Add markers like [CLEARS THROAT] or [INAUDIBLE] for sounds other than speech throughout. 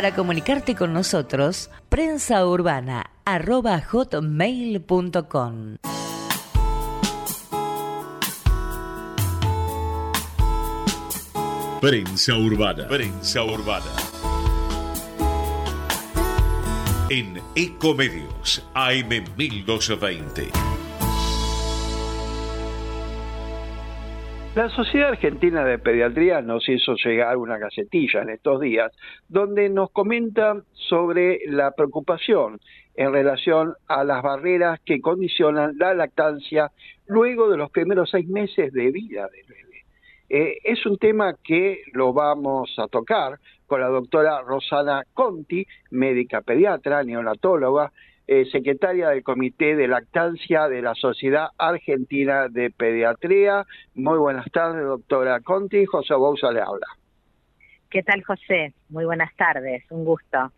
Para comunicarte con nosotros, prensa.urbana@hotmail.com. Prensa Urbana. Prensa Urbana. En Ecomedios, AM 1220. La Sociedad Argentina de Pediatría nos hizo llegar una gacetilla en estos días donde nos comenta sobre la preocupación en relación a las barreras que condicionan la lactancia luego de los primeros seis meses de vida del bebé. Eh, es un tema que lo vamos a tocar con la doctora Rosana Conti, médica pediatra, neonatóloga, eh, secretaria del Comité de Lactancia de la Sociedad Argentina de Pediatría. Muy buenas tardes, doctora Conti. José Bouza le habla. ¿Qué tal, José? Muy buenas tardes, un gusto.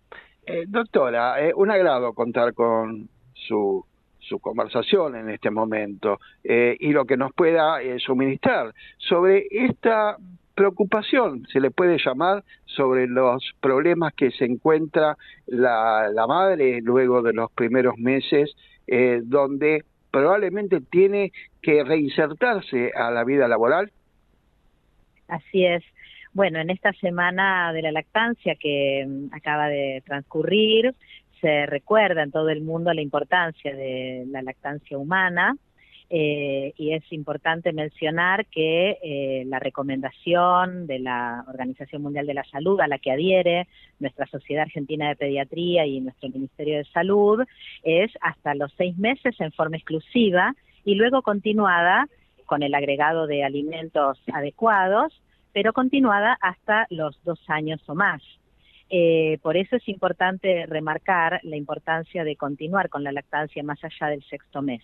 Eh, doctora, eh, un agrado contar con su, su conversación en este momento y lo que nos pueda suministrar sobre esta preocupación, se le puede llamar, sobre los problemas que se encuentra la, madre luego de los primeros meses, eh, donde probablemente tiene que reinsertarse a la vida laboral? Así es. Bueno, en esta semana de la lactancia que mm, acaba de transcurrir, se recuerda en todo el mundo la importancia de la lactancia humana eh, y es importante mencionar que eh, la recomendación de la Organización Mundial de la Salud a la que adhiere nuestra Sociedad Argentina de Pediatría y nuestro Ministerio de Salud es hasta los seis meses en forma exclusiva y luego continuada con el agregado de alimentos adecuados, pero continuada hasta los dos años o más. Eh, por eso es importante remarcar la importancia de continuar con la lactancia más allá del sexto mes.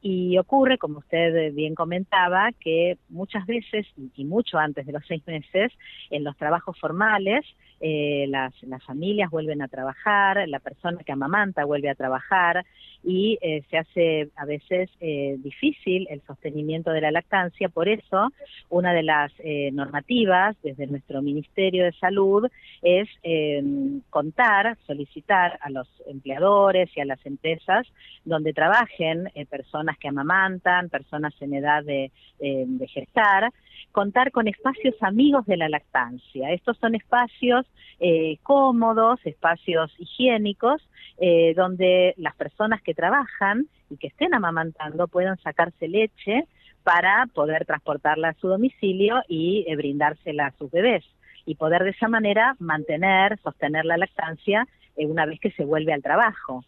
Y ocurre, como usted bien comentaba, que muchas veces, y mucho antes de los seis meses, en los trabajos formales, eh, las, las, familias vuelven a trabajar, la persona que amamanta vuelve a trabajar y eh, se hace a veces eh, difícil el sostenimiento de la lactancia. Por eso, una de las eh, normativas desde nuestro Ministerio de Salud es eh, contar, solicitar a los empleadores y a las empresas donde trabajen eh, personas que amamantan, personas en edad de, de gestar, contar con espacios amigos de la lactancia. Estos son espacios eh, cómodos, espacios higiénicos, eh, donde las personas que trabajan y que estén amamantando puedan sacarse leche para poder transportarla a su domicilio y eh, brindársela a sus bebés y poder de esa manera mantener, sostener la lactancia eh, una vez que se vuelve al trabajo.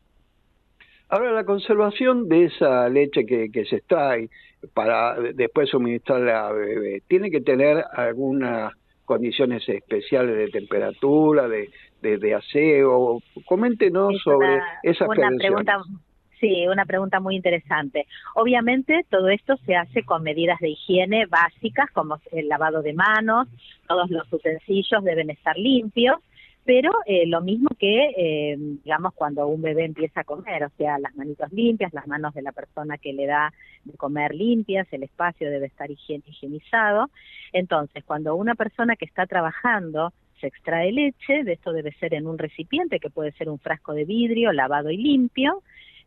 Ahora, la conservación de esa leche que, que se extrae para después suministrarla a bebé, ¿tiene que tener algunas condiciones especiales de temperatura, de, de, de aseo? Coméntenos es sobre una, esas una pregunta Sí, una pregunta muy interesante. Obviamente todo esto se hace con medidas de higiene básicas como el lavado de manos, todos los utensilios deben estar limpios pero eh, lo mismo que, eh, digamos, cuando un bebé empieza a comer, o sea, las manitos limpias, las manos de la persona que le da de comer limpias, el espacio debe estar higienizado. Entonces, cuando una persona que está trabajando se extrae leche, de esto debe ser en un recipiente que puede ser un frasco de vidrio lavado y limpio,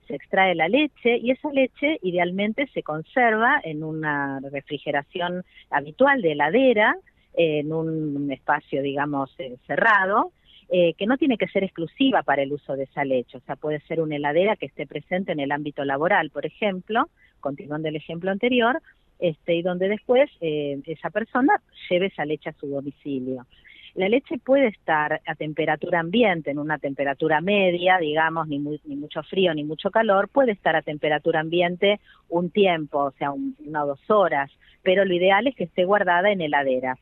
se extrae la leche y esa leche idealmente se conserva en una refrigeración habitual de heladera, en un espacio, digamos, eh, cerrado, eh, que no tiene que ser exclusiva para el uso de esa leche, o sea, puede ser una heladera que esté presente en el ámbito laboral, por ejemplo, continuando el ejemplo anterior, este, y donde después eh, esa persona lleve esa leche a su domicilio. La leche puede estar a temperatura ambiente, en una temperatura media, digamos, ni, ni mucho frío ni mucho calor, puede estar a temperatura ambiente un tiempo, o sea, un, una o dos horas, pero lo ideal es que esté guardada en heladera.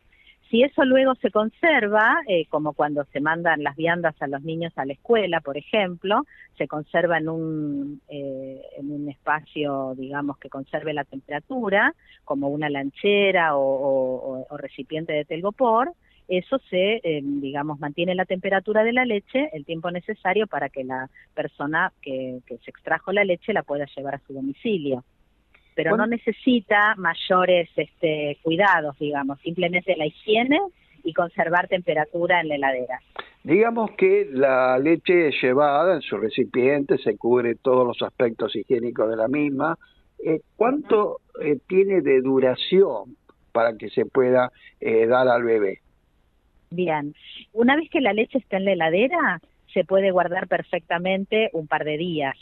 Si eso luego se conserva, eh, como cuando se mandan las viandas a los niños a la escuela, por ejemplo, se conserva en un, eh, en un espacio, digamos, que conserve la temperatura, como una lanchera o, o, o recipiente de telgopor, eso se, eh, digamos, mantiene la temperatura de la leche el tiempo necesario para que la persona que, que se extrajo la leche la pueda llevar a su domicilio pero bueno. no necesita mayores este, cuidados, digamos, simplemente la higiene y conservar temperatura en la heladera. Digamos que la leche llevada en su recipiente se cubre todos los aspectos higiénicos de la misma. Eh, ¿Cuánto eh, tiene de duración para que se pueda eh, dar al bebé? Bien, una vez que la leche está en la heladera, se puede guardar perfectamente un par de días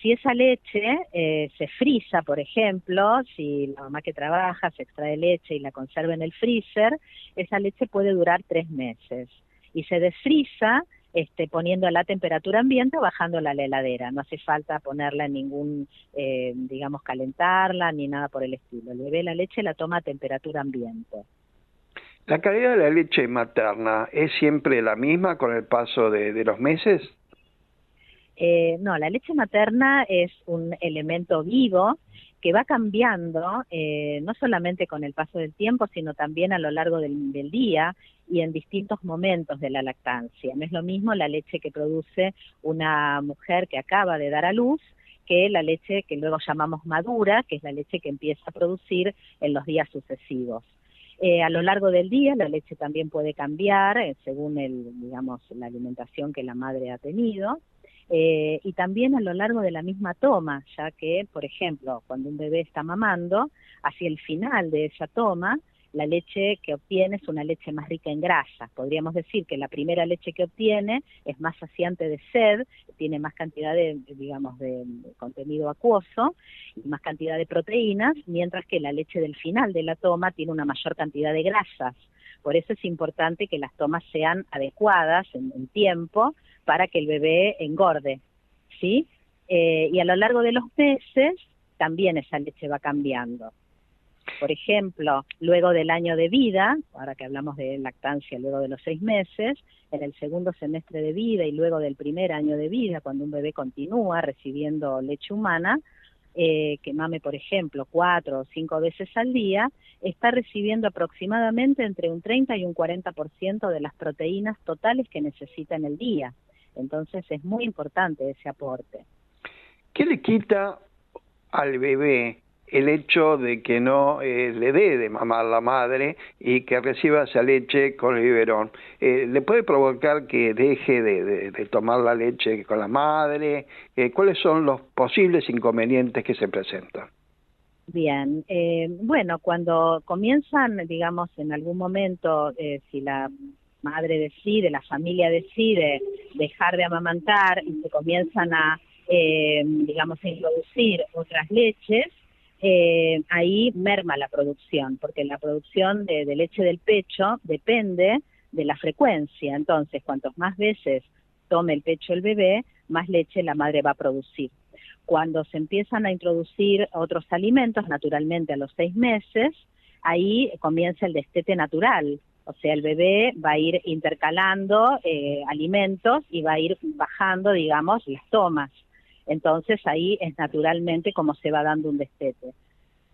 si esa leche eh, se frisa, por ejemplo, si la mamá que trabaja se extrae leche y la conserva en el freezer, esa leche puede durar tres meses. Y se desfrisa este, poniendo a la temperatura ambiente o bajándola a la heladera. No hace falta ponerla en ningún, eh, digamos, calentarla ni nada por el estilo. El bebé la leche la toma a temperatura ambiente. ¿La calidad de la leche materna es siempre la misma con el paso de, de los meses? Eh, no, la leche materna es un elemento vivo que va cambiando eh, no solamente con el paso del tiempo, sino también a lo largo del, día y en distintos momentos de la lactancia. No es lo mismo la leche que produce una mujer que acaba de dar a luz que la leche que luego llamamos madura, que es la leche que empieza a producir en los días sucesivos. Eh, a lo largo del día la leche también puede cambiar eh, según el, digamos, la alimentación que la madre ha tenido eh, y también a lo largo de la misma toma, ya que, por ejemplo, cuando un bebé está mamando, hacia el final de esa toma, la leche que obtiene es una leche más rica en grasa. Podríamos decir que la primera leche que obtiene es más saciante de sed, tiene más cantidad de, digamos, de contenido acuoso y más cantidad de proteínas, mientras que la leche del final de la toma tiene una mayor cantidad de grasas. Por eso es importante que las tomas sean adecuadas en tiempo para que el bebé engorde, ¿sí? Eh, y a lo largo de los meses también esa leche va cambiando. Por ejemplo, luego del año de vida, ahora que hablamos de lactancia luego de los seis meses, en el segundo semestre de vida y luego del primer año de vida, cuando un bebé continúa recibiendo leche humana, eh, que mame, por ejemplo, cuatro o cinco veces al día, está recibiendo aproximadamente entre un 30 y un 40% de las proteínas totales que necesita en el día. Entonces es muy importante ese aporte. ¿Qué le quita al bebé el hecho de que no eh, le dé de mamar la madre y que reciba esa leche con el biberón. Eh, ¿Le puede provocar que deje de, tomar la leche con la madre? Eh, ¿Cuáles son los posibles inconvenientes que se presentan? Bien, bueno, cuando comienzan, digamos, en algún momento, si la madre decide, la familia decide dejar de amamantar y se comienzan a, eh, digamos, a introducir otras leches, eh, ahí merma la producción, porque la producción de, leche del pecho depende de la frecuencia. Entonces, cuantos más veces tome el pecho el bebé, más leche la madre va a producir. Cuando se empiezan a introducir otros alimentos, naturalmente a los seis meses, ahí comienza el destete natural, o sea, el bebé va a ir intercalando eh, alimentos y va a ir bajando, digamos, las tomas. Entonces ahí es naturalmente como se va dando un destete.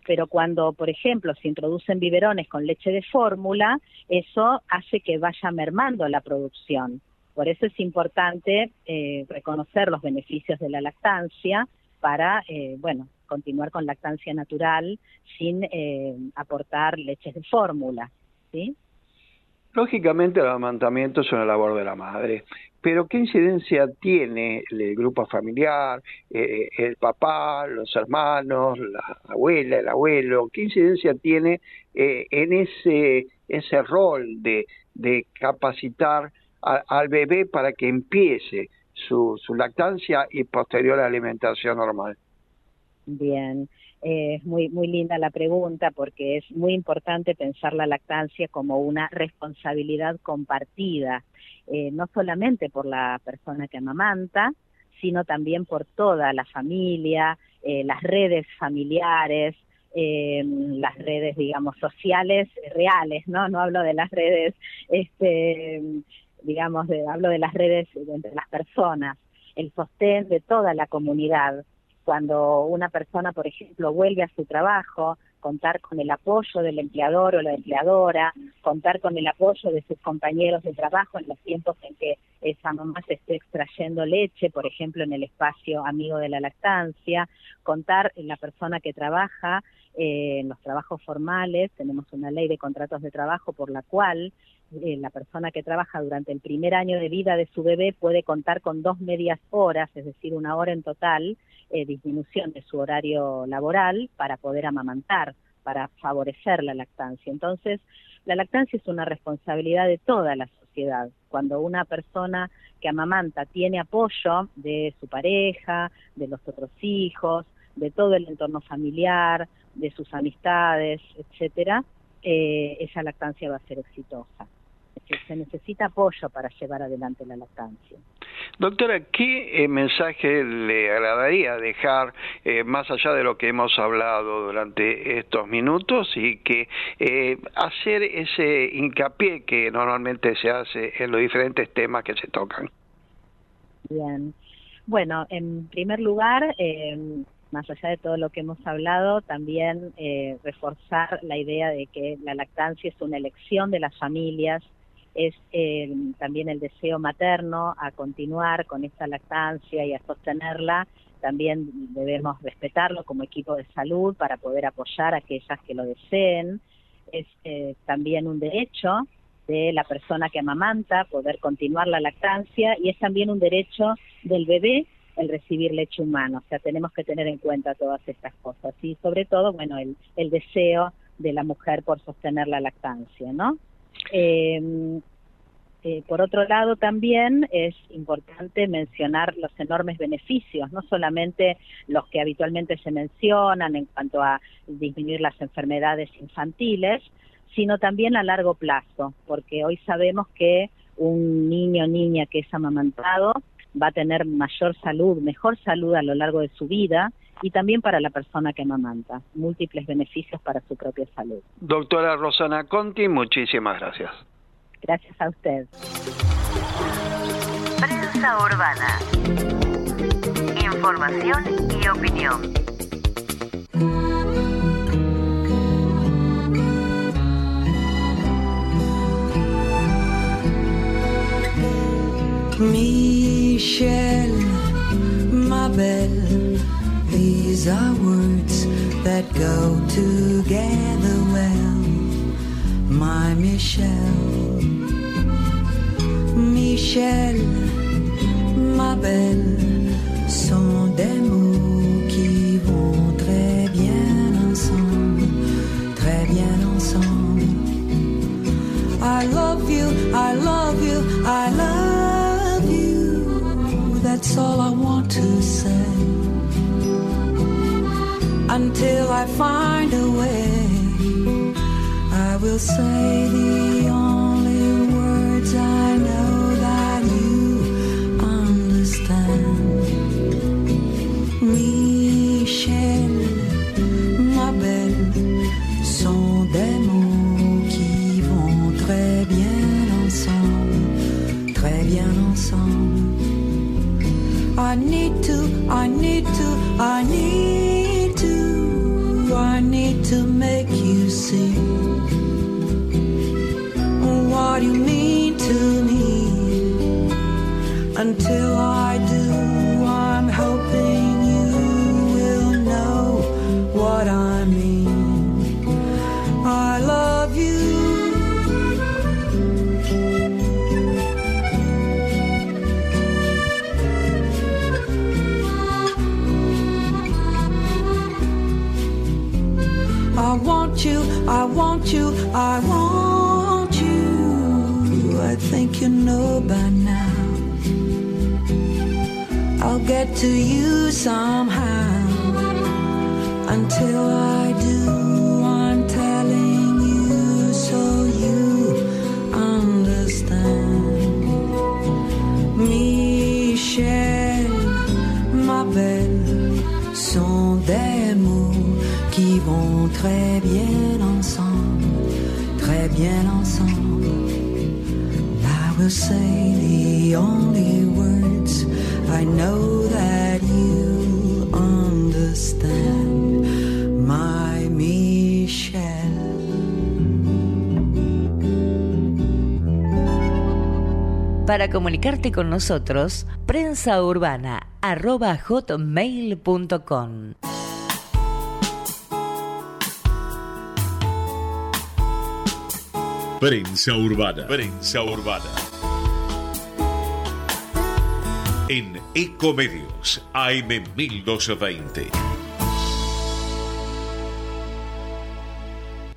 Pero cuando, por ejemplo, se introducen biberones con leche de fórmula, eso hace que vaya mermando la producción. Por eso es importante eh, reconocer los beneficios de la lactancia para, eh, bueno, continuar con lactancia natural sin aportar leches de fórmula, ¿sí? Lógicamente el amamantamiento es una labor de la madre, pero ¿qué incidencia tiene el grupo familiar, eh, el papá, los hermanos, la abuela, el abuelo? ¿Qué incidencia tiene eh, en ese, ese rol de, de capacitar al bebé para que empiece su, su lactancia y posterior alimentación normal? Bien, es muy, muy linda la pregunta porque es muy importante pensar la lactancia como una responsabilidad compartida, eh, no solamente por la persona que amamanta, sino también por toda la familia, eh, las redes familiares, eh, las redes, digamos, sociales reales, ¿no? No hablo de las redes, este, digamos, de, hablo de las redes entre las personas, el sostén de toda la comunidad cuando una persona, por ejemplo, vuelve a su trabajo, contar con el apoyo del empleador o la empleadora, contar con el apoyo de sus compañeros de trabajo en los tiempos en que esa mamá se esté extrayendo leche, por ejemplo, en el espacio amigo de la lactancia, contar en la persona que trabaja eh, en los trabajos formales, tenemos una ley de contratos de trabajo por la cual eh, la persona que trabaja durante el primer año de vida de su bebé puede contar con dos medias horas, es decir, una hora en total, eh, disminución de su horario laboral para poder amamantar, para favorecer la lactancia. Entonces, la lactancia es una responsabilidad de toda la sociedad. Cuando una persona que amamanta tiene apoyo de su pareja, de los otros hijos, de todo el entorno familiar, de sus amistades, etcétera, eh, esa lactancia va a ser exitosa se necesita apoyo para llevar adelante la lactancia. Doctora, ¿qué eh, mensaje le agradaría dejar eh, más allá de lo que hemos hablado durante estos minutos y que eh, hacer ese hincapié que normalmente se hace en los diferentes temas que se tocan? Bien. Bueno, en primer lugar, eh, más allá de todo lo que hemos hablado, también eh, reforzar la idea de que la lactancia es una elección de las familias, es eh, también el deseo materno a continuar con esta lactancia y a sostenerla. También debemos respetarlo como equipo de salud para poder apoyar a aquellas que lo deseen. Es eh, también un derecho de la persona que amamanta poder continuar la lactancia y es también un derecho del bebé el recibir leche humana. O sea, tenemos que tener en cuenta todas estas cosas y sobre todo, bueno, el, el deseo de la mujer por sostener la lactancia, ¿no? Eh, eh, por otro lado, también es importante mencionar los enormes beneficios, no solamente los que habitualmente se mencionan en cuanto a disminuir las enfermedades infantiles, sino también a largo plazo, porque hoy sabemos que un niño o niña que es amamantado va a tener mayor salud, mejor salud a lo largo de su vida y también para la persona que amamanta, múltiples beneficios para su propia salud. Doctora Rosana Conti, muchísimas gracias. Gracias a usted. Prensa urbana. Información y opinión. Michel, ma belle, these are words that go together well. My Michel, Michel, ma belle, sont des mots qui vont très bien ensemble, très bien ensemble. I love you, I love you, I love you. That's all I Until I find a way, I will say the I want you, I want you, I want you. I think you know by now. I'll get to you somehow. Until I très bien ensemble, très bien ensemble. I will say the only words I know that you understand, my Michelle. Para comunicarte con nosotros, prensaurbana.hotmail.com Prensa Urbana. Prensa Urbana. En Ecomedios, AM 1220.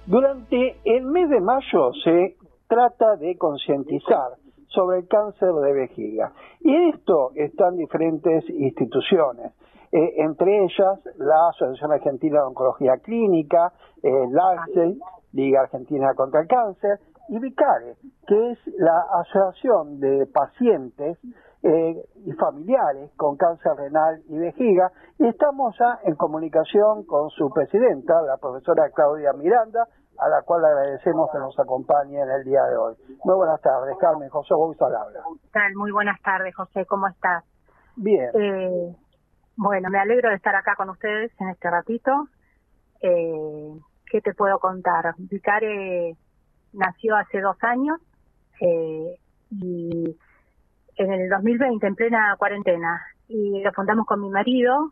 Durante el mes de mayo se trata de concientizar sobre el cáncer de vejiga. Y en esto están diferentes instituciones, eh, entre ellas la Asociación Argentina de Oncología Clínica, eh, la ARCE, Liga Argentina contra el Cáncer, y VICARE, que es la Asociación de Pacientes eh, y Familiares con Cáncer Renal y Vejiga, y estamos ya en comunicación con su presidenta, la profesora Claudia Miranda, a la cual agradecemos que nos acompañe en el día de hoy. Muy buenas tardes, Carmen. José al habla. Muy buenas tardes, José. ¿Cómo estás? Bien. Eh, bueno, me alegro de estar acá con ustedes en este ratito. Eh, ¿Qué te puedo contar? Vicare nació hace dos años eh, y en el 2020, en plena cuarentena, y lo fundamos con mi marido.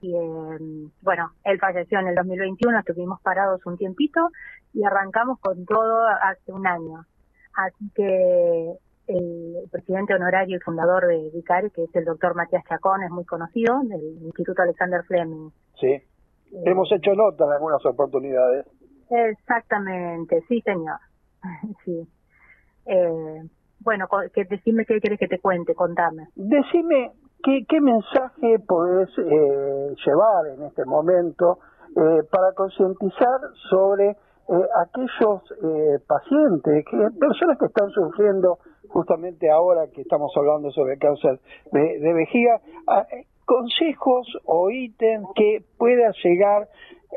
Y eh, bueno, él falleció en el 2021, estuvimos parados un tiempito y arrancamos con todo hace un año. Así que el presidente honorario y fundador de Vicari, que es el doctor Matías Chacón, es muy conocido, del Instituto Alexander Fleming. Sí. Hemos hecho nota en algunas oportunidades. Exactamente, sí, señor. [LAUGHS] sí. Eh, bueno, que decime qué quieres que te cuente, contame. Decime qué, mensaje podés eh, llevar en este momento eh, para concientizar sobre eh, aquellos eh, pacientes, que, personas que están sufriendo justamente ahora que estamos hablando sobre cáncer de, de vejiga, a- eh, consejos o ítems que pueda llegar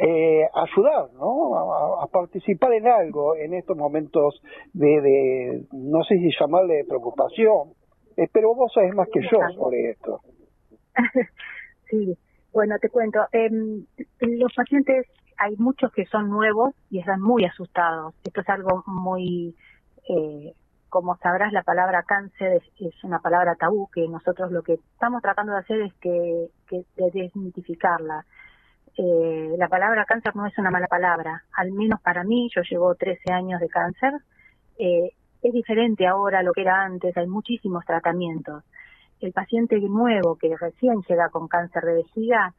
eh, ayudar, ¿no? A, a participar en algo en estos momentos de, de no sé si llamarle de preocupación, eh, pero vos sabés más que yo sobre esto. [LAUGHS] sí, bueno, te cuento. em, los pacientes, hay muchos que son nuevos y están muy asustados. Esto es algo muy, eh, como sabrás, la palabra cáncer es, es una palabra tabú que nosotros lo que estamos tratando de hacer es que, que de desmitificarla. Eh, la palabra cáncer no es una mala palabra, al menos para mí, yo llevo 13 años de cáncer. Eh, es diferente ahora a lo que era antes, hay muchísimos tratamientos el paciente nuevo que recién llega con cáncer de vejiga,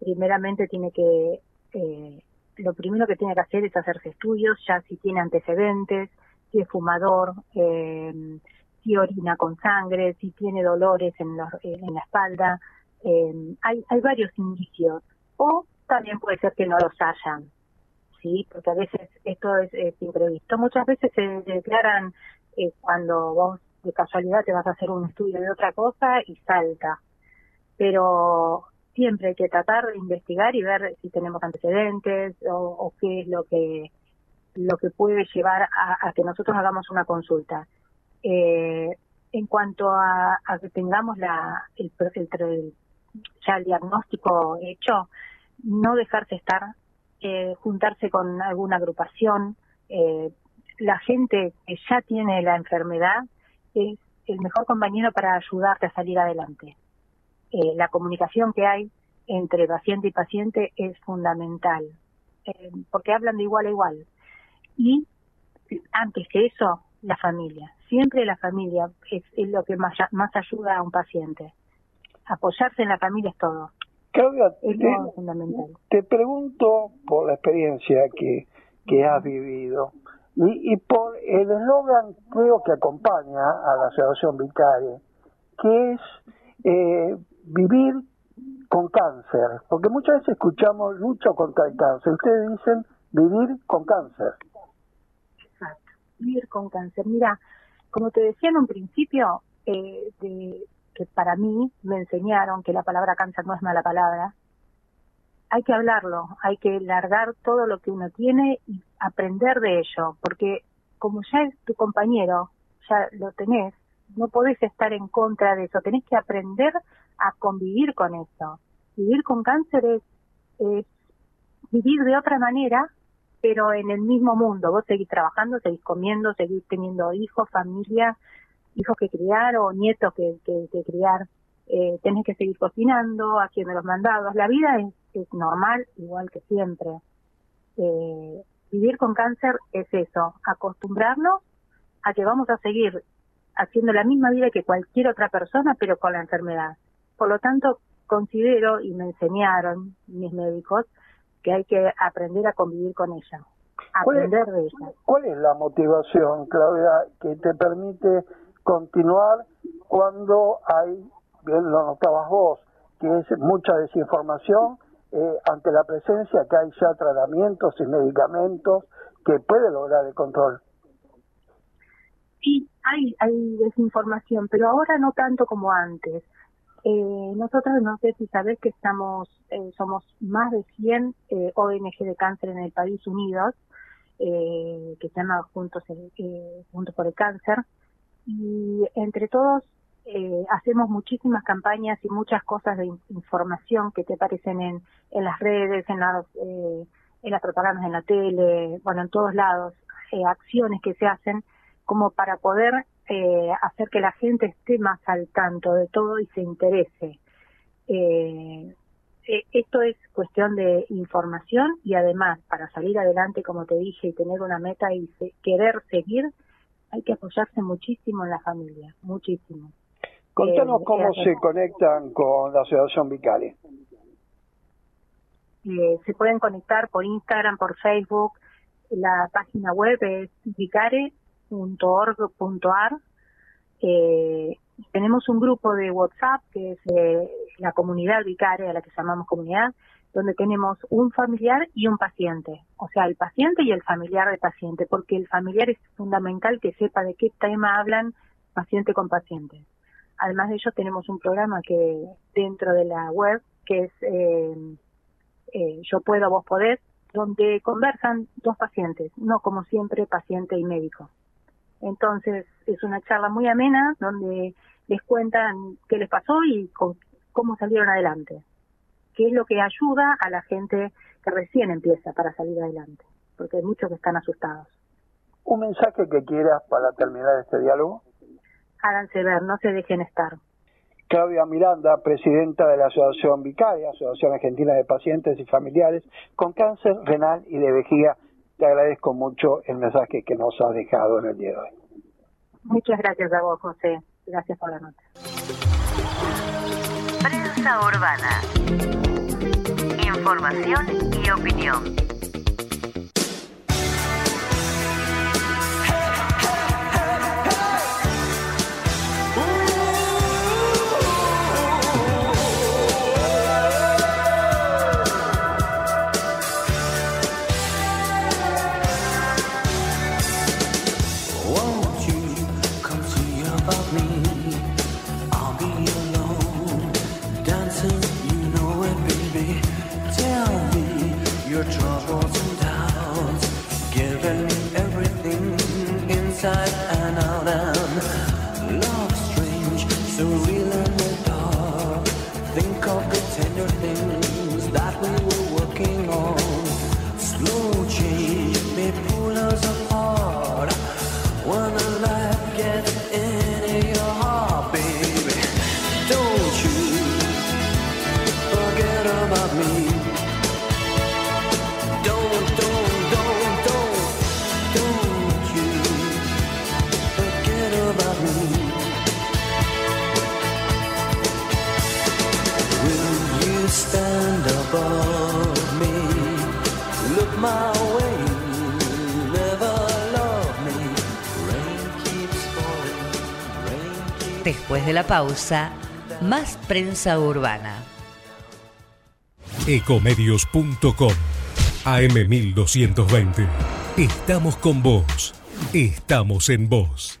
primeramente tiene que, eh, lo primero que tiene que hacer es hacerse estudios, ya si tiene antecedentes, si es fumador, eh, si orina con sangre, si tiene dolores en, los- en la espalda. eh, hay, hay varios indicios. O también puede ser que no los hayan, ¿sí? Porque a veces esto es, es imprevisto. Muchas veces se declaran eh, cuando vos de casualidad te vas a hacer un estudio de otra cosa y salta. Pero siempre hay que tratar de investigar y ver si tenemos antecedentes o, o qué es lo que lo que puede llevar a, a que nosotros hagamos una consulta. Eh, en cuanto a, a que tengamos la, el, el el- ya el diagnóstico hecho, no dejarse estar, eh, juntarse con alguna agrupación. Eh, la gente que ya tiene la enfermedad es el mejor compañero para ayudarte a salir adelante. Eh, la comunicación que hay entre paciente y paciente es fundamental, porque hablan de igual a igual. Y antes que eso, la familia. Siempre la familia es, es lo que más, más ayuda a un paciente. Apoyarse en la familia es todo. Claudia, te, te pregunto por la experiencia que, que has vivido y, y por el eslogan creo que acompaña a la Asociación Vicaria, que es eh, vivir con cáncer, porque muchas veces escuchamos lucha contra el cáncer, ustedes dicen vivir con cáncer. Exacto. Vivir con cáncer. Mira, como te decía en un principio, eh, de, que para mí me enseñaron que la palabra cáncer no es mala palabra. Hay que hablarlo, hay que largar todo lo que uno tiene y aprender de ello, porque como ya es tu compañero, ya lo tenés, no podés estar en contra de eso, tenés que aprender a convivir con eso. Vivir con cáncer es, es vivir de otra manera, pero en el mismo mundo. Vos seguís trabajando, seguís comiendo, seguís teniendo hijos, familia, hijos que criar o nietos que, que, que criar. Eh, tenés que seguir cocinando, haciendo los mandados. La vida es, es normal, igual que siempre. Eh, vivir con cáncer es eso, acostumbrarnos a que vamos a seguir haciendo la misma vida que cualquier otra persona, pero con la enfermedad. Por lo tanto, considero, y me enseñaron mis médicos, que hay que aprender a convivir con ella, ¿Cuál es- aprender de ella. ¿Cuál es la motivación, Claudia, que te permite continuar cuando hay, bien lo notabas vos, que es mucha desinformación eh, ante la presencia que hay ya tratamientos y medicamentos que puede lograr el control? Sí, hay, hay desinformación, pero ahora no tanto como antes. Eh, nosotros no sé si sabés que estamos, eh, somos más de 100 eh, ONG de cáncer en el país unidos, que se llama Juntos, Juntos por el Cáncer, y entre todos eh, hacemos muchísimas campañas y muchas cosas de información que te aparecen en, en las redes, en las, eh, en las propagandas en la tele, bueno, en todos lados, eh, acciones que se hacen como para poder eh, hacer que la gente esté más al tanto de todo y se interese. Eh, eh, esto es cuestión de información y además para salir adelante, como te dije, y tener una meta y querer seguir, hay que apoyarse muchísimo en la familia, muchísimo. Contanos cómo se conectan con la Asociación Vicare. se pueden conectar por Instagram, por Facebook, la página web es vicare.org.ar. Eh, tenemos un grupo de WhatsApp que es eh, la comunidad Vicare, a la que llamamos comunidad, donde tenemos un familiar y un paciente, o sea, el paciente y el familiar del paciente, porque el familiar es fundamental que sepa de qué tema hablan paciente con paciente. Además de ello, tenemos un programa que dentro de la web, que es eh, eh, Yo puedo, vos podés, donde conversan dos pacientes, no como siempre paciente y médico. Entonces es una charla muy amena donde les cuentan qué les pasó y cómo salieron adelante, qué es lo que ayuda a la gente que recién empieza para salir adelante, porque hay muchos que están asustados. ¿Un mensaje que quieras para terminar este diálogo? Háganse ver, no se dejen estar. Claudia Miranda, presidenta de la Asociación Vicaria, Asociación Argentina de Pacientes y Familiares con Cáncer Renal y de Vejiga. Te agradezco mucho el mensaje que nos has dejado en el día de hoy. Muchas gracias a vos, José. Gracias por la nota. Prensa Urbana. Información y opinión. Pausa, más prensa urbana. Ecomedios.com AM1220. Estamos con vos. Estamos en vos.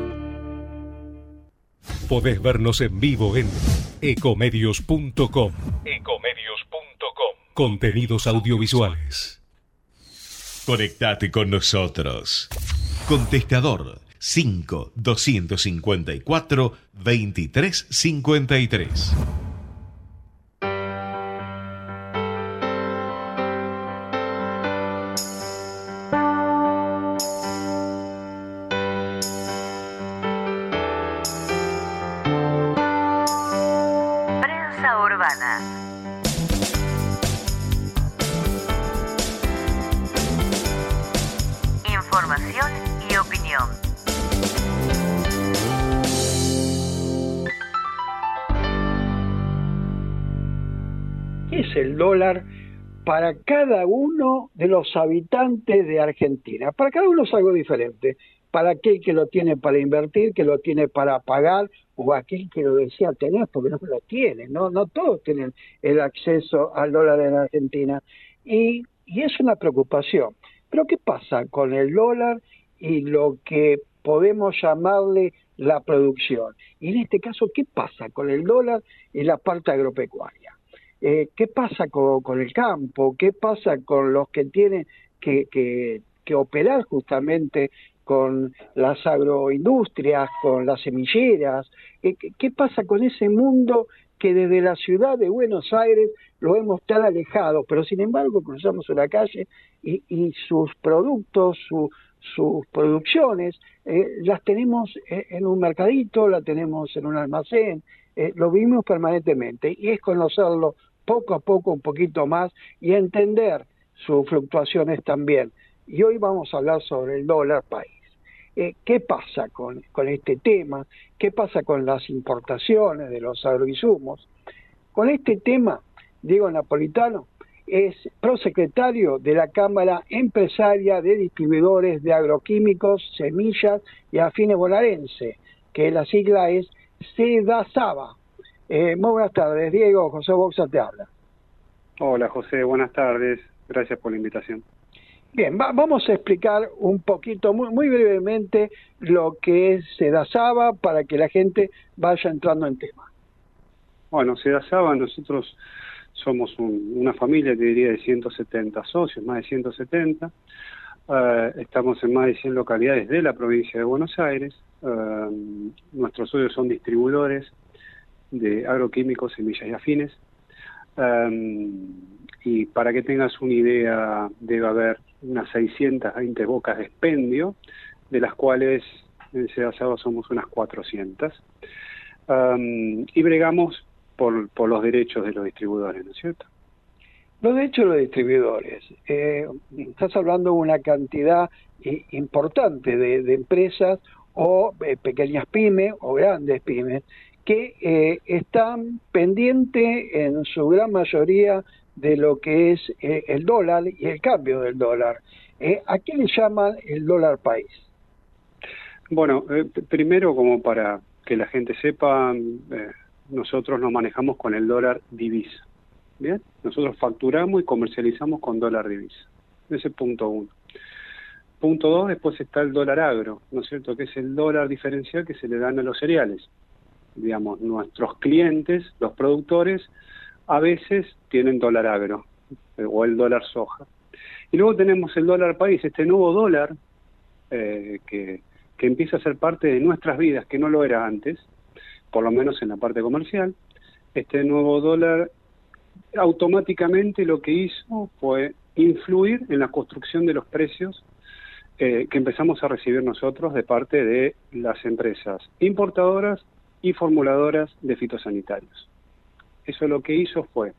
Podés vernos en vivo en ecomedios.com. Ecomedios.com. Contenidos audiovisuales. Conectate con nosotros. Contestador 5 254 2353. Para cada uno de los habitantes de Argentina. Para cada uno es algo diferente. para aquel que lo tiene para invertir, que lo tiene para pagar, o aquel que lo desea tener porque no lo tiene, no, no todos tienen el acceso al dólar en Argentina. Y, y es una preocupación. Pero ¿qué pasa con el dólar y lo que podemos llamarle la producción? Y en este caso, ¿qué pasa con el dólar y la parte agropecuaria? Eh, ¿Qué pasa con, el campo? ¿Qué pasa con los que tienen que, que, operar justamente con las agroindustrias, con las semilleras. ¿Qué, pasa con ese mundo que desde la ciudad de Buenos Aires lo hemos tan alejado, pero sin embargo cruzamos una calle y, sus productos, sus producciones, eh, las tenemos eh, en un mercadito, las tenemos en un almacén, eh, lo vimos permanentemente y es conocerlo poco a poco un poquito más y entender sus fluctuaciones también. Y hoy vamos a hablar sobre el dólar país. Eh, ¿Qué pasa con, con este tema? ¿Qué pasa con las importaciones de los agroinsumos? Con este tema, Diego Napolitano es prosecretario de la Cámara Empresaria de Distribuidores de Agroquímicos, Semillas y Afines Bonaerense, que la sigla es SEDASABA. Eh, muy buenas tardes, Diego. José Boxa te habla. Hola, José. Buenas tardes. Gracias por la invitación. Bien, vamos a explicar un poquito, muy, muy brevemente, lo que es Sedasaba para que la gente vaya entrando en tema. Bueno, Sedasaba, nosotros somos una familia, te diría, de 170 socios, más de 170. Eh, estamos en más de 100 localidades de la provincia de Buenos Aires. Eh, nuestros socios son distribuidores de agroquímicos, semillas y afines. Eh, y para que tengas una idea, debe haber unas 620 bocas de expendio, de las cuales en Sedasaba somos unas 400. y bregamos por, por los derechos de los distribuidores, ¿no es cierto? Los derechos de los distribuidores. Eh, estás hablando de una cantidad eh, importante de, empresas o eh, pequeñas pymes o grandes pymes que están pendientes en su gran mayoría de lo que es eh, el dólar y el cambio del dólar. Eh, ¿A qué le llaman el dólar país? Bueno, eh, primero como para que la gente sepa, nosotros nos manejamos con el dólar divisa. Bien, nosotros facturamos y comercializamos con dólar divisa. Ese es punto uno. Punto dos, después está el dólar agro, ¿no es cierto? Que es el dólar diferencial que se le dan a los cereales. Digamos, nuestros clientes, los productores, a veces tienen dólar agro eh, o el dólar soja. Y luego tenemos el dólar país, este nuevo dólar eh, que, que empieza a ser parte de nuestras vidas, que no lo era antes, por lo menos en la parte comercial. Este nuevo dólar automáticamente lo que hizo fue influir en la construcción de los precios eh, que empezamos a recibir nosotros de parte de las empresas importadoras y formuladoras de fitosanitarios. Eso lo que hizo fue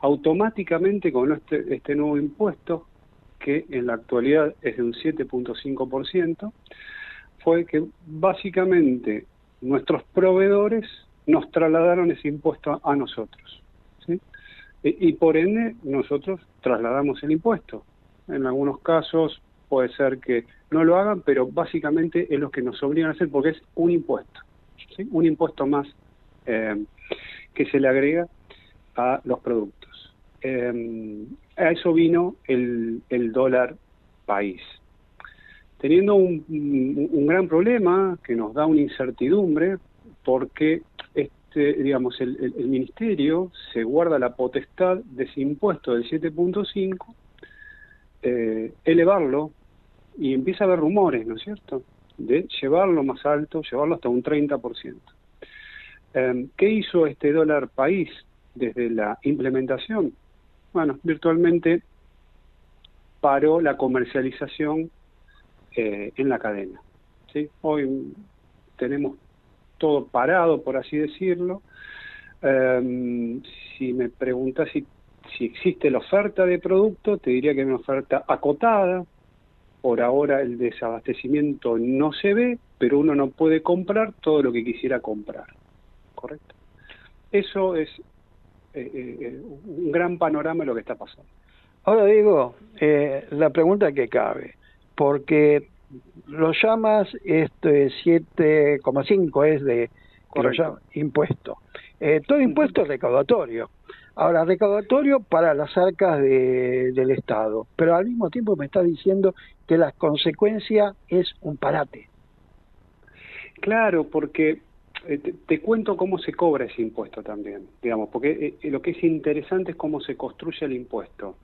automáticamente con este, este nuevo impuesto, que en la actualidad es de un 7.5%, fue que básicamente nuestros proveedores nos trasladaron ese impuesto a nosotros. Y, y, por ende nosotros trasladamos el impuesto. En algunos casos puede ser que no lo hagan, pero básicamente es lo que nos obligan a hacer porque es un impuesto. Un impuesto más eh, que se le agrega a los productos. Eh, a eso vino el, el dólar país. Teniendo un, un, gran problema que nos da una incertidumbre porque este, digamos, el, el, ministerio se guarda la potestad de ese impuesto del 7.5, eh, elevarlo y empieza a haber rumores, ¿no es cierto?, de llevarlo más alto, llevarlo hasta un 30%. Em, ¿Qué hizo este dólar país desde la implementación? Bueno, virtualmente paró la comercialización eh, en la cadena. Hoy tenemos todo parado, por así decirlo. Em, si me preguntas si, si existe la oferta de producto, te diría que hay una oferta acotada. Por ahora el desabastecimiento no se ve, pero uno no puede comprar todo lo que quisiera comprar correcto. Eso es eh, eh, un gran panorama de lo que está pasando. Ahora digo, eh, la pregunta que cabe, porque lo llamas este 7,5 es de impuesto. Eh, todo impuesto es recaudatorio. Ahora, recaudatorio para las arcas de, del Estado, pero al mismo tiempo me está diciendo que la consecuencia es un parate. Claro, porque eh, te, cuento cómo se cobra ese impuesto también, digamos, porque eh, lo que es interesante es cómo se construye el impuesto.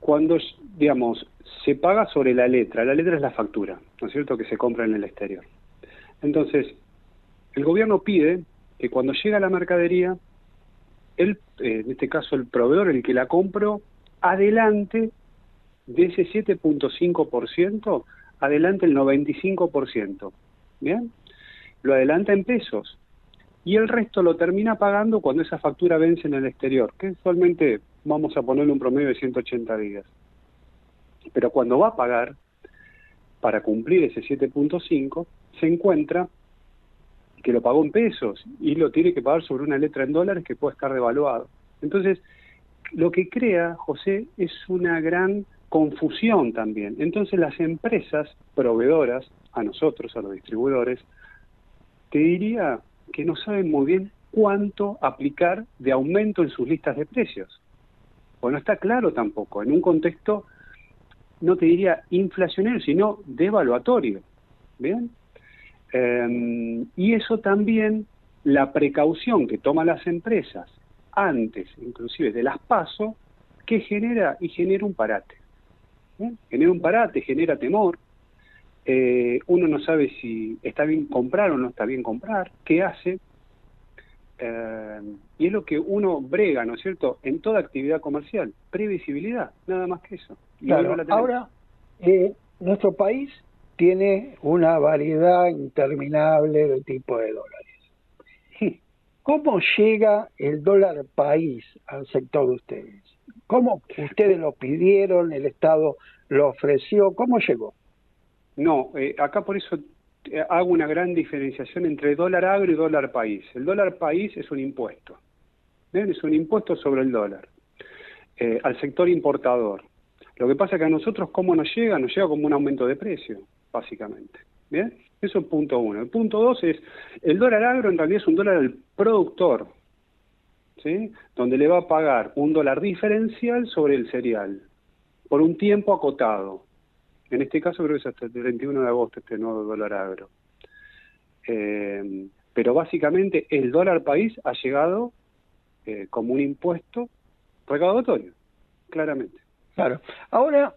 Cuando, digamos, se paga sobre la letra, la letra es la factura, ¿no es cierto?, que se compra en el exterior. Entonces, el gobierno pide que cuando llega la mercadería, eh, en este caso el proveedor, el que la compró, adelante de ese 7.5%, adelante el 95%. ¿Bien? Lo adelanta en pesos. Y el resto lo termina pagando cuando esa factura vence en el exterior, que usualmente vamos a ponerle un promedio de 180 días. Pero cuando va a pagar, para cumplir ese 7.5, se encuentra que lo pagó en pesos y lo tiene que pagar sobre una letra en dólares que puede estar devaluado. Entonces, lo que crea, José, es una gran confusión también. Entonces las empresas proveedoras, a nosotros, a los distribuidores, te diría que no saben muy bien cuánto aplicar de aumento en sus listas de precios. Pues no está claro tampoco, en un contexto, no te diría inflacionario, sino devaluatorio. ¿Bien? Em, y eso también, la precaución que toman las empresas antes, inclusive de las pasos, que genera y genera un parate. ¿Eh? Genera un parate, genera temor. Eh, uno no sabe si está bien comprar o no está bien comprar, qué hace. Em, y es lo que uno brega, ¿no es cierto?, en toda actividad comercial, previsibilidad, nada más que eso. ahora, eh, nuestro país tiene una variedad interminable de tipos de dólares. ¿Cómo llega el dólar país al sector de ustedes? ¿Cómo ustedes lo pidieron, el Estado lo ofreció? ¿Cómo llegó? No, eh, acá por eso eh, hago una gran diferenciación entre dólar agro y dólar país. El dólar país es un impuesto. Es un impuesto sobre el dólar eh, al sector importador. Lo que pasa es que a nosotros, ¿cómo nos llega? Nos llega como un aumento de precio básicamente. ¿Bien? Eso es punto uno. El punto dos es, el dólar agro en realidad es un dólar al productor, Donde le va a pagar un dólar diferencial sobre el cereal, por un tiempo acotado. En este caso creo que es hasta el 31 de agosto este nuevo dólar agro. Eh, pero básicamente el dólar país ha llegado eh, como un impuesto recaudatorio, claramente. Claro. Ahora,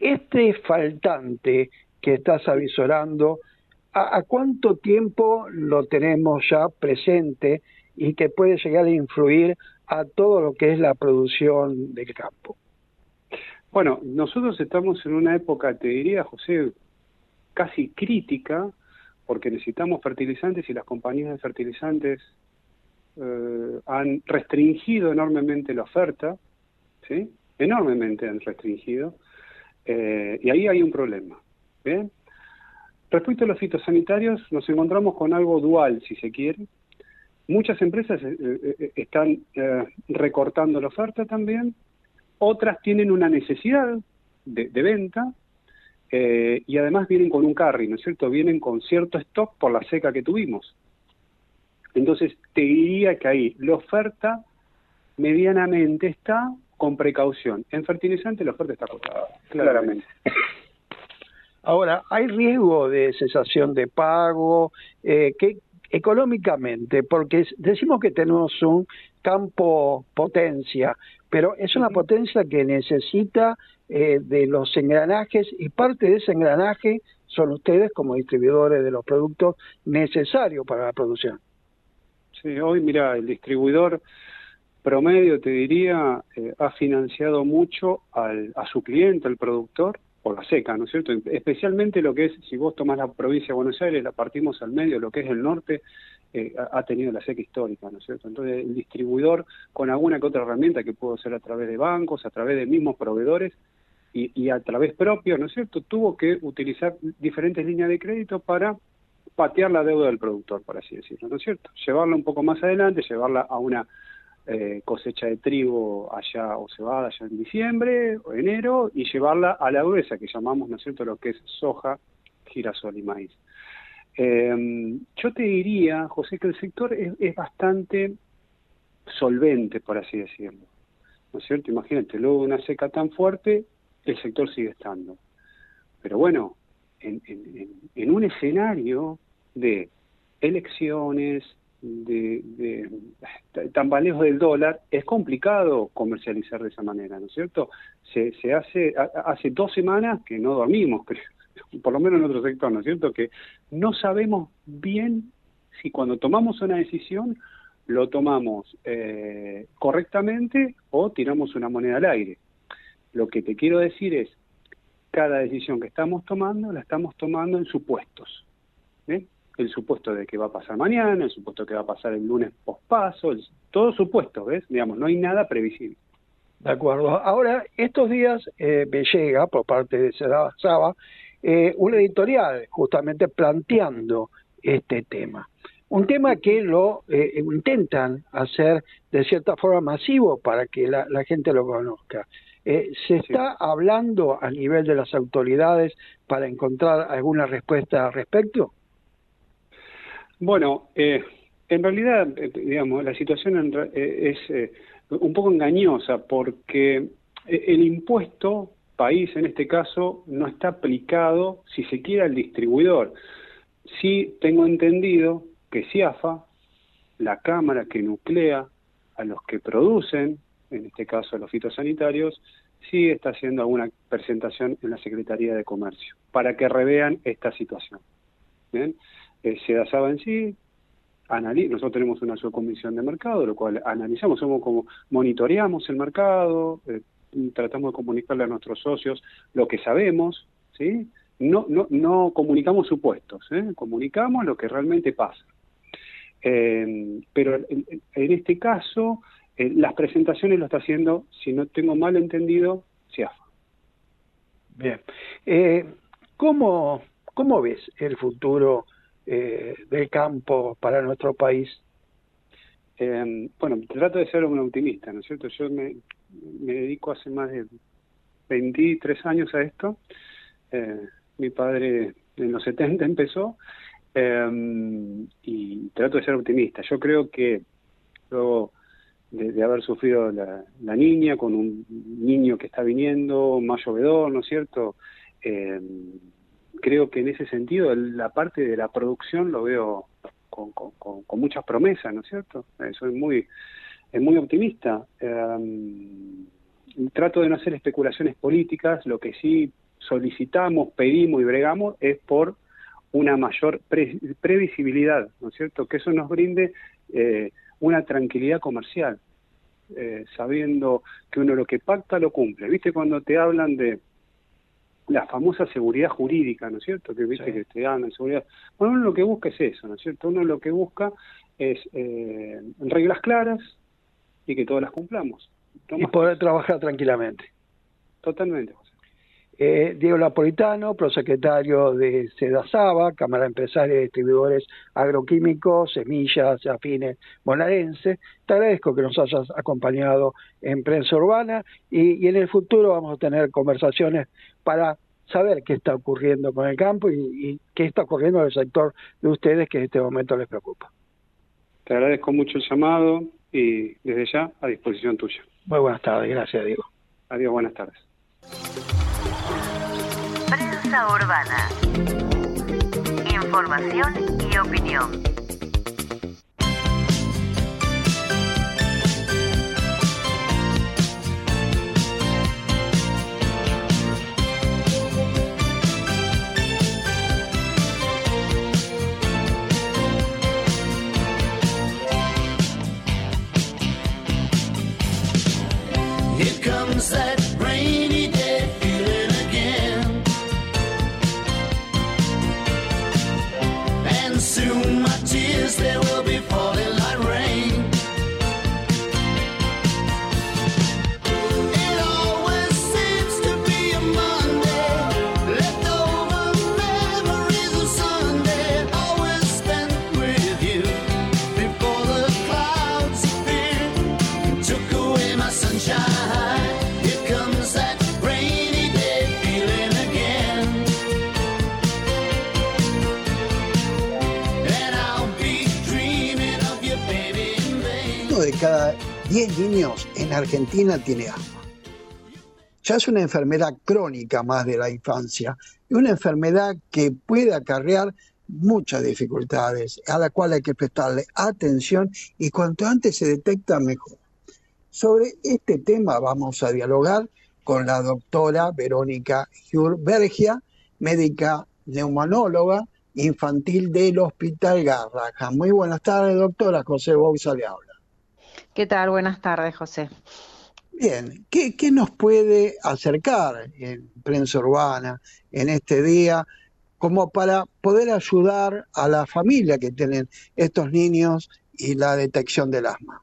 este faltante que estás avisorando, ¿a, cuánto tiempo lo tenemos ya presente y que puede llegar a influir a todo lo que es la producción del campo? Bueno, nosotros estamos en una época, te diría, José, casi crítica, porque necesitamos fertilizantes y las compañías de fertilizantes eh, han restringido enormemente la oferta, ¿sí? Enormemente han restringido. Eh, y ahí hay un problema. Respecto a los fitosanitarios, nos encontramos con algo dual, si se quiere. Muchas empresas eh, eh, están recortando la oferta también, otras tienen una necesidad de, venta y además vienen con un carry, ¿no es cierto? Vienen con cierto stock por la seca que tuvimos. Entonces, te diría que ahí la oferta medianamente está con precaución. En fertilizante la oferta está acotada, claramente. Ahora, ¿hay riesgo de cesación de pago? Eh, que económicamente, porque decimos que tenemos un campo potencia, pero es una potencia que necesita eh, de los engranajes y parte de ese engranaje son ustedes como distribuidores de los productos necesarios para la producción. Sí, hoy mira, el distribuidor promedio, te diría, eh, ha financiado mucho al, a su cliente, al productor, por la seca, ¿no es cierto? Especialmente lo que es, si vos tomás la provincia de Buenos Aires, la partimos al medio, lo que es el norte, eh, ha tenido la seca histórica, ¿no es cierto? Entonces, el distribuidor, con alguna que otra herramienta que pudo ser a través de bancos, a través de mismos proveedores y, y a través propio, ¿no es cierto?, tuvo que utilizar diferentes líneas de crédito para patear la deuda del productor, por así decirlo, ¿no es cierto? Llevarla un poco más adelante, llevarla a una eh, cosecha de trigo allá o cebada allá en diciembre o enero y llevarla a la gruesa que llamamos, ¿no es cierto?, lo que es soja, girasol y maíz. Eh, yo te diría, José, que el sector es, bastante solvente, por así decirlo. ¿No es cierto? Imagínate, luego de una seca tan fuerte, el sector sigue estando. Pero bueno, en, en, un escenario de elecciones, de, de, tambaleos del dólar, es complicado comercializar de esa manera, ¿no es cierto? Se, se hace, hace dos semanas que no dormimos, [LAUGHS] por lo menos en otro sector, ¿no es cierto? Que no sabemos bien si cuando tomamos una decisión lo tomamos eh, correctamente o tiramos una moneda al aire. Lo que te quiero decir es, cada decisión que estamos tomando la estamos tomando en supuestos. El supuesto de que va a pasar mañana, el supuesto que va a pasar el lunes pospaso, todo supuesto, ¿ves? Digamos, no hay nada previsible. De acuerdo. Ahora, estos días eh, me llega por parte de Saba eh, un editorial justamente planteando este tema. Un tema que lo eh, intentan hacer de cierta forma masivo para que la, gente lo conozca. Eh, ¿Se está hablando a nivel de las autoridades para encontrar alguna respuesta al respecto? Bueno, eh, en realidad, digamos, la situación es un poco engañosa porque el impuesto país en este caso no está aplicado, si se quiere, al distribuidor. Sí tengo entendido que CIAFA, la cámara que nuclea a los que producen, en este caso a los fitosanitarios, sí está haciendo alguna presentación en la Secretaría de Comercio para que revean esta situación. ¿Bien? Eh, se dasaba en sí, nosotros tenemos una subcomisión de mercado, lo cual analizamos, somos como monitoreamos el mercado, eh, tratamos de comunicarle a nuestros socios lo que sabemos, ¿sí? No, no, no comunicamos supuestos, ¿eh? comunicamos lo que realmente pasa. Eh, pero en, este caso, las presentaciones lo está haciendo, si no tengo mal entendido, CIAFA. Bien. ¿cómo, ¿Cómo ves el futuro del campo para nuestro país? bueno, trato de ser un optimista, ¿no es cierto? Yo me, me dedico hace más de 23 años a esto. Eh, mi padre en los 70 empezó eh, y trato de ser optimista. Yo creo que luego de, haber sufrido la, niña con un niño que está viniendo, más llovedor, ¿no es cierto? Eh, creo que en ese sentido la parte de la producción lo veo con, con, muchas promesas, ¿no es cierto? soy muy es muy optimista. Em, trato de no hacer especulaciones políticas, lo que sí solicitamos, pedimos y bregamos es por una mayor previsibilidad, ¿no es cierto? Que eso nos brinde eh, una tranquilidad comercial, eh, sabiendo que uno lo que pacta lo cumple. ¿Viste cuando te hablan de la famosa seguridad jurídica, ¿no es cierto? Que viste que te dan seguridad. Bueno, uno lo que busca es eso, ¿no es cierto? Uno lo que busca es eh, reglas claras, y que todas las cumplamos. y poder trabajar tranquilamente. Totalmente, José. Eh, Diego Napolitano, prosecretario de Sedasaba, Cámara de Distribuidores Agroquímicos, Semillas, Afines, Bonaerense. Te agradezco que nos hayas acompañado en Prensa Urbana y, en el futuro vamos a tener conversaciones para saber qué está ocurriendo con el campo y, y qué está ocurriendo en el sector de ustedes que en este momento les preocupa. Te agradezco mucho el llamado, y desde ya a disposición tuya. Muy buenas tardes, gracias Diego. Adiós, buenas tardes. Prensa Urbana. Información y opinión. Cada 10 niños en Argentina tiene asma. Ya es una enfermedad crónica más de la infancia y una enfermedad que puede acarrear muchas dificultades, a la cual hay que prestarle atención y cuanto antes se detecta mejor. Sobre este tema vamos a dialogar con la doctora Verónica Bergia, médica neumonóloga infantil del Hospital Garraja. Muy buenas tardes, doctora. José Bouza le habla. ¿Qué tal? Buenas tardes, José. Bien, ¿qué, ¿qué, nos puede acercar en prensa urbana en este día como para poder ayudar a la familia que tienen estos niños y la detección del asma?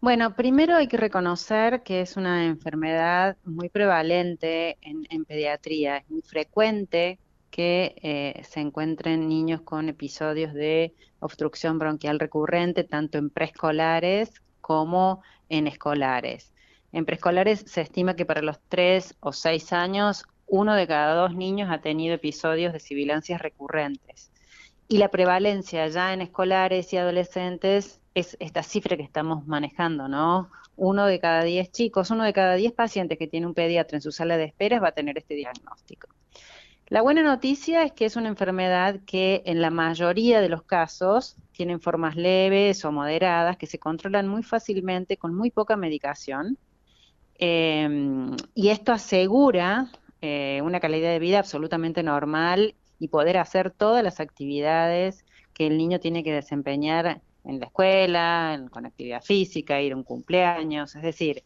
Bueno, primero hay que reconocer que es una enfermedad muy prevalente en, pediatría, es muy frecuente que eh, se encuentren niños con episodios de obstrucción bronquial recurrente, tanto en preescolares como en escolares. En preescolares se estima que para los 3 o 6 años uno de cada dos niños ha tenido episodios de sibilancias recurrentes. Y la prevalencia ya en escolares y adolescentes es esta cifra que estamos manejando, ¿no? Uno de cada diez chicos, uno de cada diez pacientes que tiene un pediatra en su sala de espera va a tener este diagnóstico. La buena noticia es que es una enfermedad que en la mayoría de los casos tienen formas leves o moderadas que se controlan muy fácilmente con muy poca medicación. Em, y esto asegura eh, una calidad de vida absolutamente normal y poder hacer todas las actividades que el niño tiene que desempeñar en la escuela, con actividad física, ir a un cumpleaños, es decir,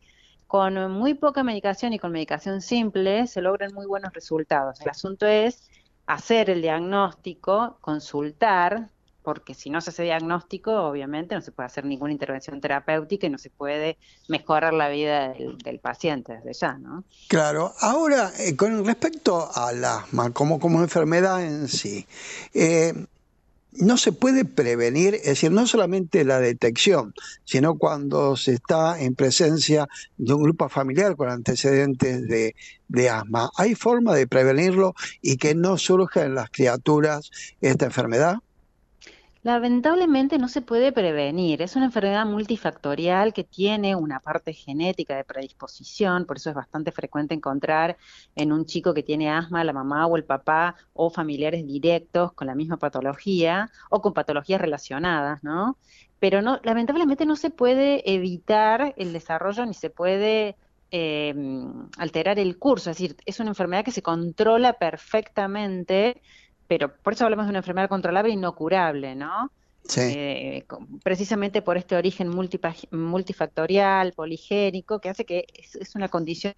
con muy poca medicación y con medicación simple se logran muy buenos resultados. El asunto es hacer el diagnóstico, consultar, porque si no se hace diagnóstico, obviamente no se puede hacer ninguna intervención terapéutica y no se puede mejorar la vida del, paciente desde ya, ¿no? Claro. Ahora, eh, con respecto al asma como, como enfermedad en sí, eh, no se puede prevenir, es decir, no solamente la detección, sino cuando se está en presencia de un grupo familiar con antecedentes de, asma. ¿Hay forma de prevenirlo y que no surja en las criaturas esta enfermedad? Lamentablemente no se puede prevenir. Es una enfermedad multifactorial que tiene una parte genética de predisposición, por eso es bastante frecuente encontrar en un chico que tiene asma la mamá o el papá o familiares directos con la misma patología o con patologías relacionadas, ¿no? Pero no, lamentablemente no se puede evitar el desarrollo ni se puede eh, alterar el curso. Es decir, es una enfermedad que se controla perfectamente pero por eso hablamos de una enfermedad controlable y no curable, ¿no? Sí. Eh, precisamente por este origen multifactorial, poligénico, que hace que es, una condición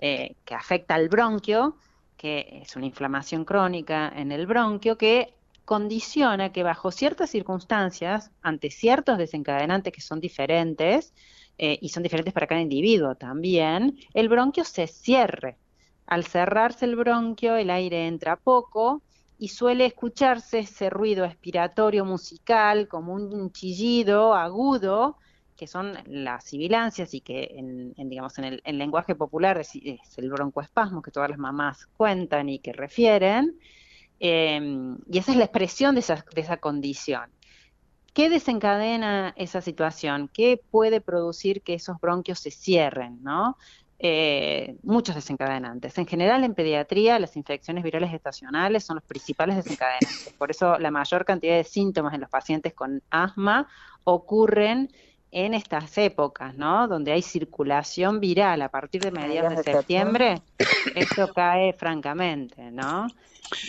eh, que afecta al bronquio, que es una inflamación crónica en el bronquio, que condiciona que bajo ciertas circunstancias, ante ciertos desencadenantes que son diferentes, eh, y son diferentes para cada individuo también, el bronquio se cierre. Al cerrarse el bronquio, el aire entra poco, y suele escucharse ese ruido expiratorio musical como un chillido agudo, que son las sibilancias y que en, digamos en el lenguaje popular es, el broncoespasmo que todas las mamás cuentan y que refieren, em, y esa es la expresión de esa, de esa condición. ¿Qué desencadena esa situación? ¿Qué puede producir que esos bronquios se cierren? ¿no? Eh, muchos desencadenantes. En general, en pediatría, las infecciones virales estacionales son los principales desencadenantes. Por eso, la mayor cantidad de síntomas en los pacientes con asma ocurren en estas épocas, ¿no? Donde hay circulación viral a partir de mediados de septiembre, esto cae francamente, ¿no?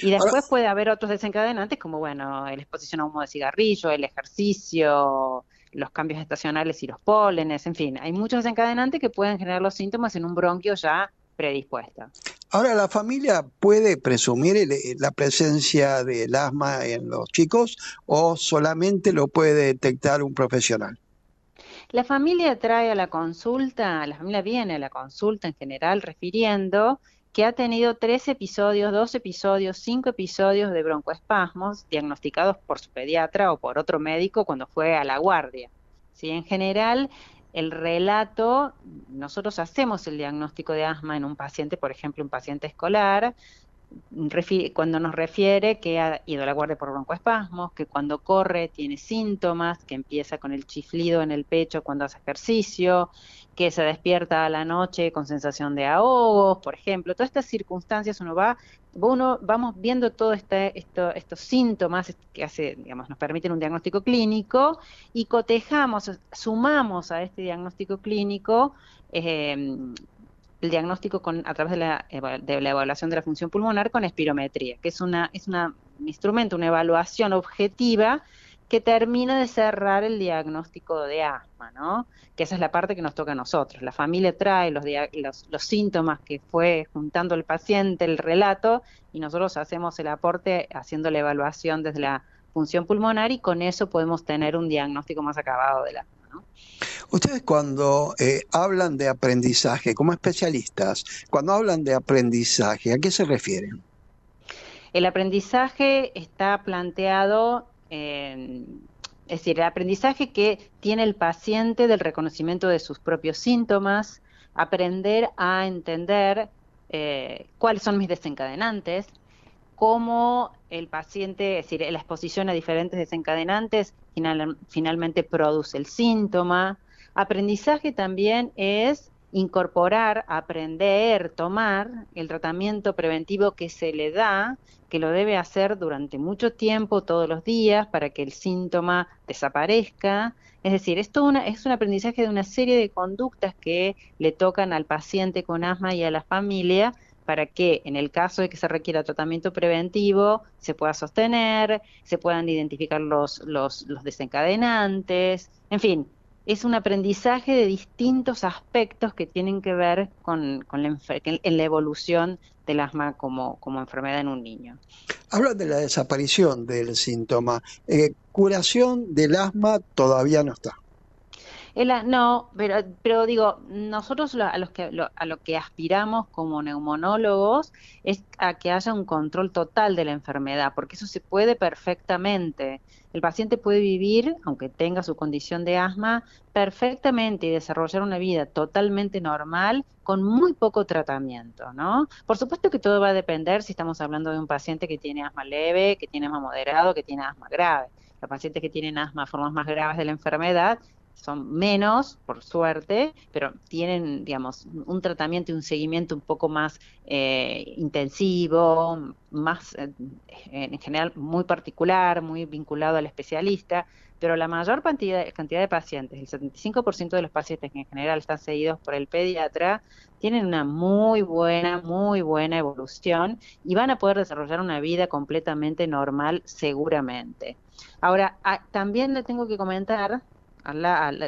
Y después puede haber otros desencadenantes como, bueno, la exposición a humo de cigarrillo, el ejercicio, los cambios estacionales y los pólenes, en fin, hay muchos desencadenantes que pueden generar los síntomas en un bronquio ya predispuesto. Ahora, ¿la familia puede presumir la presencia del asma en los chicos o solamente lo puede detectar un profesional? La familia trae a la consulta, la familia viene a la consulta en general refiriendo que ha tenido tres episodios, dos episodios, cinco episodios de broncoespasmos diagnosticados por su pediatra o por otro médico cuando fue a la guardia. ¿Sí? En general, el relato, nosotros hacemos el diagnóstico de asma en un paciente, por ejemplo, un paciente escolar, cuando nos refiere que ha ido a la guardia por broncoespasmos, que cuando corre tiene síntomas, que empieza con el chiflido en el pecho cuando hace ejercicio, que se despierta a la noche con sensación de ahogos, por ejemplo. Todas estas circunstancias uno va, uno vamos viendo todos este, esto, estos síntomas que hace, digamos, nos permiten un diagnóstico clínico y cotejamos, sumamos a este diagnóstico clínico eh, el diagnóstico con, a través de la, de la evaluación de la función pulmonar con espirometría, que es, una, es un instrumento, una evaluación objetiva que termina de cerrar el diagnóstico de asma, ¿no? Que esa es la parte que nos toca a nosotros. La familia trae los, los, los, síntomas que fue juntando el paciente, el relato, y nosotros hacemos el aporte haciendo la evaluación desde la función pulmonar y con eso podemos tener un diagnóstico más acabado de la Ustedes cuando eh, hablan de aprendizaje, como especialistas, cuando hablan de aprendizaje, ¿a qué se refieren? El aprendizaje está planteado, es decir, el aprendizaje que tiene el paciente del reconocimiento de sus propios síntomas, aprender a entender eh, cuáles son mis desencadenantes, cómo el paciente, es decir, la exposición a diferentes desencadenantes finalmente produce el síntoma. Aprendizaje también es incorporar, aprender, tomar el tratamiento preventivo que se le da, que lo debe hacer durante mucho tiempo, todos los días, para que el síntoma desaparezca. Es decir, esto una, es un aprendizaje de una serie de conductas que le tocan al paciente con asma y a la familia para que en el caso de que se requiera tratamiento preventivo se pueda sostener, se puedan identificar los, los, desencadenantes, en fin, es un aprendizaje de distintos aspectos que tienen que ver con, la, en la evolución del asma como, como enfermedad en un niño. Habla de la desaparición del síntoma. Eh, curación del asma todavía no está no, pero, pero digo, nosotros a, los que, a lo que aspiramos como neumonólogos es a que haya un control total de la enfermedad, porque eso se puede perfectamente. El paciente puede vivir, aunque tenga su condición de asma, perfectamente y desarrollar una vida totalmente normal con muy poco tratamiento, ¿no? Por supuesto que todo va a depender si estamos hablando de un paciente que tiene asma leve, que tiene asma moderado, que tiene asma grave. Los pacientes que tienen asma, formas más graves de la enfermedad, son menos, por suerte, pero tienen, digamos, un tratamiento y un seguimiento un poco más eh, intensivo, más, eh, en general, muy particular, muy vinculado al especialista, pero la mayor cantidad, cantidad de pacientes, el 75% de los pacientes que en general están seguidos por el pediatra, tienen una muy buena, muy buena evolución y van a poder desarrollar una vida completamente normal seguramente. Ahora, ah, también le tengo que comentar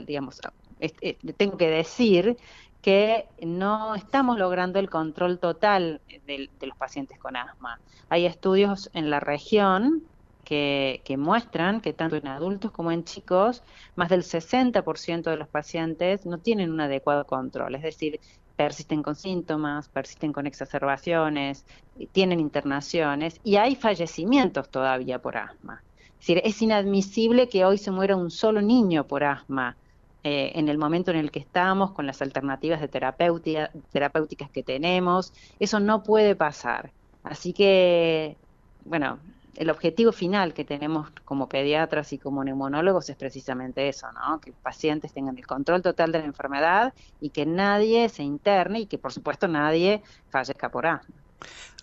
digamos, eh, tengo que decir que no estamos logrando el control total de, los pacientes con asma. Hay estudios en la región que, que, muestran que tanto en adultos como en chicos, más del 60% de los pacientes no tienen un adecuado control, es decir, persisten con síntomas, persisten con exacerbaciones, tienen internaciones y hay fallecimientos todavía por asma es inadmisible que hoy se muera un solo niño por asma. Eh, en el momento en el que estamos, con las alternativas de terapéuticas que tenemos, eso no puede pasar. Así que, bueno, el objetivo final que tenemos como pediatras y como neumonólogos es precisamente eso, ¿no? Que pacientes tengan el control total de la enfermedad y que nadie se interne y que, por supuesto, nadie fallezca por asma.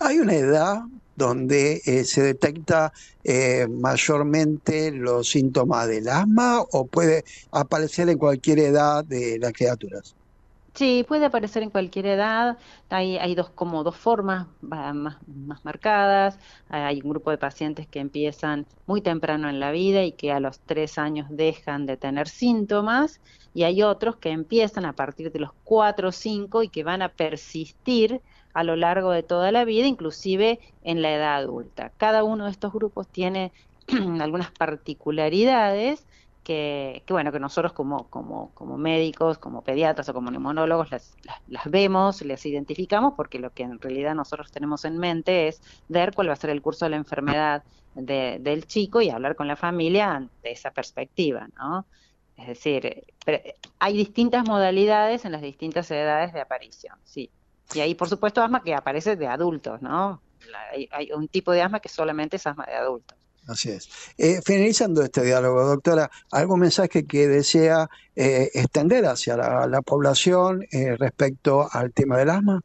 Hay una edad donde eh, se detecta eh, mayormente los síntomas del asma o puede aparecer en cualquier edad de las criaturas. Sí, puede aparecer en cualquier edad. Hay, hay dos como dos formas más, más, marcadas. Hay un grupo de pacientes que empiezan muy temprano en la vida y que a los tres años dejan de tener síntomas. Y hay otros que empiezan a partir de los cuatro o cinco y que van a persistir a lo largo de toda la vida, inclusive en la edad adulta. Cada uno de estos grupos tiene [CLEARS THROAT] algunas particularidades que, bueno, que nosotros como, como, como médicos, como pediatras o como neumonólogos las, las, vemos, las identificamos, porque lo que en realidad nosotros tenemos en mente es ver cuál va a ser el curso de la enfermedad del chico y hablar con la familia ante esa perspectiva, ¿no? Es decir, hay distintas modalidades en las distintas edades de aparición, sí. Y ahí, por supuesto, asma que aparece de adultos, ¿no? hay, un tipo de asma que solamente es asma de adultos. Así es. Eh, finalizando este diálogo, doctora, ¿algún mensaje que desea eh, extender hacia la, población eh, respecto al tema del asma?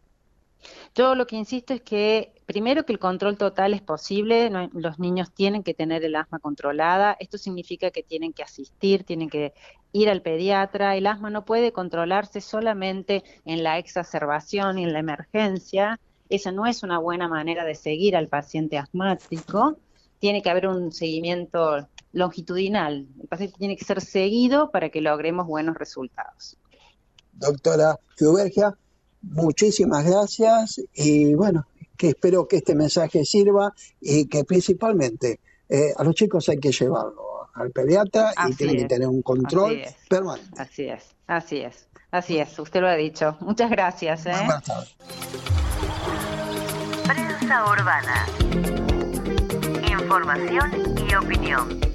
Yo lo que insisto es que primero que el control total es posible, los niños tienen que tener el asma controlada, esto significa que tienen que asistir, tienen que ir al pediatra, el asma no puede controlarse solamente en la exacerbación y en la emergencia, esa no es una buena manera de seguir al paciente asmático, tiene que haber un seguimiento longitudinal, el paciente tiene que ser seguido para que logremos buenos resultados. Doctora Fiubergia, muchísimas gracias y bueno, que espero que este mensaje sirva y que principalmente eh, a los chicos hay que llevarlo al pediatra y tienen que tener un control permanente. Así es, así es, así es, usted lo ha dicho. Muchas gracias. ¿eh? Prensa urbana. Información y opinión.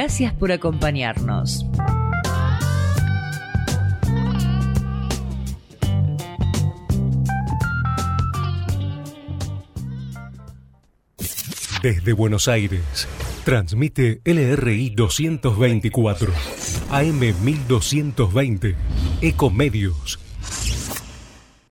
Gracias por acompañarnos. Desde Buenos Aires, transmite LRI 224, AM 1220, Ecomedios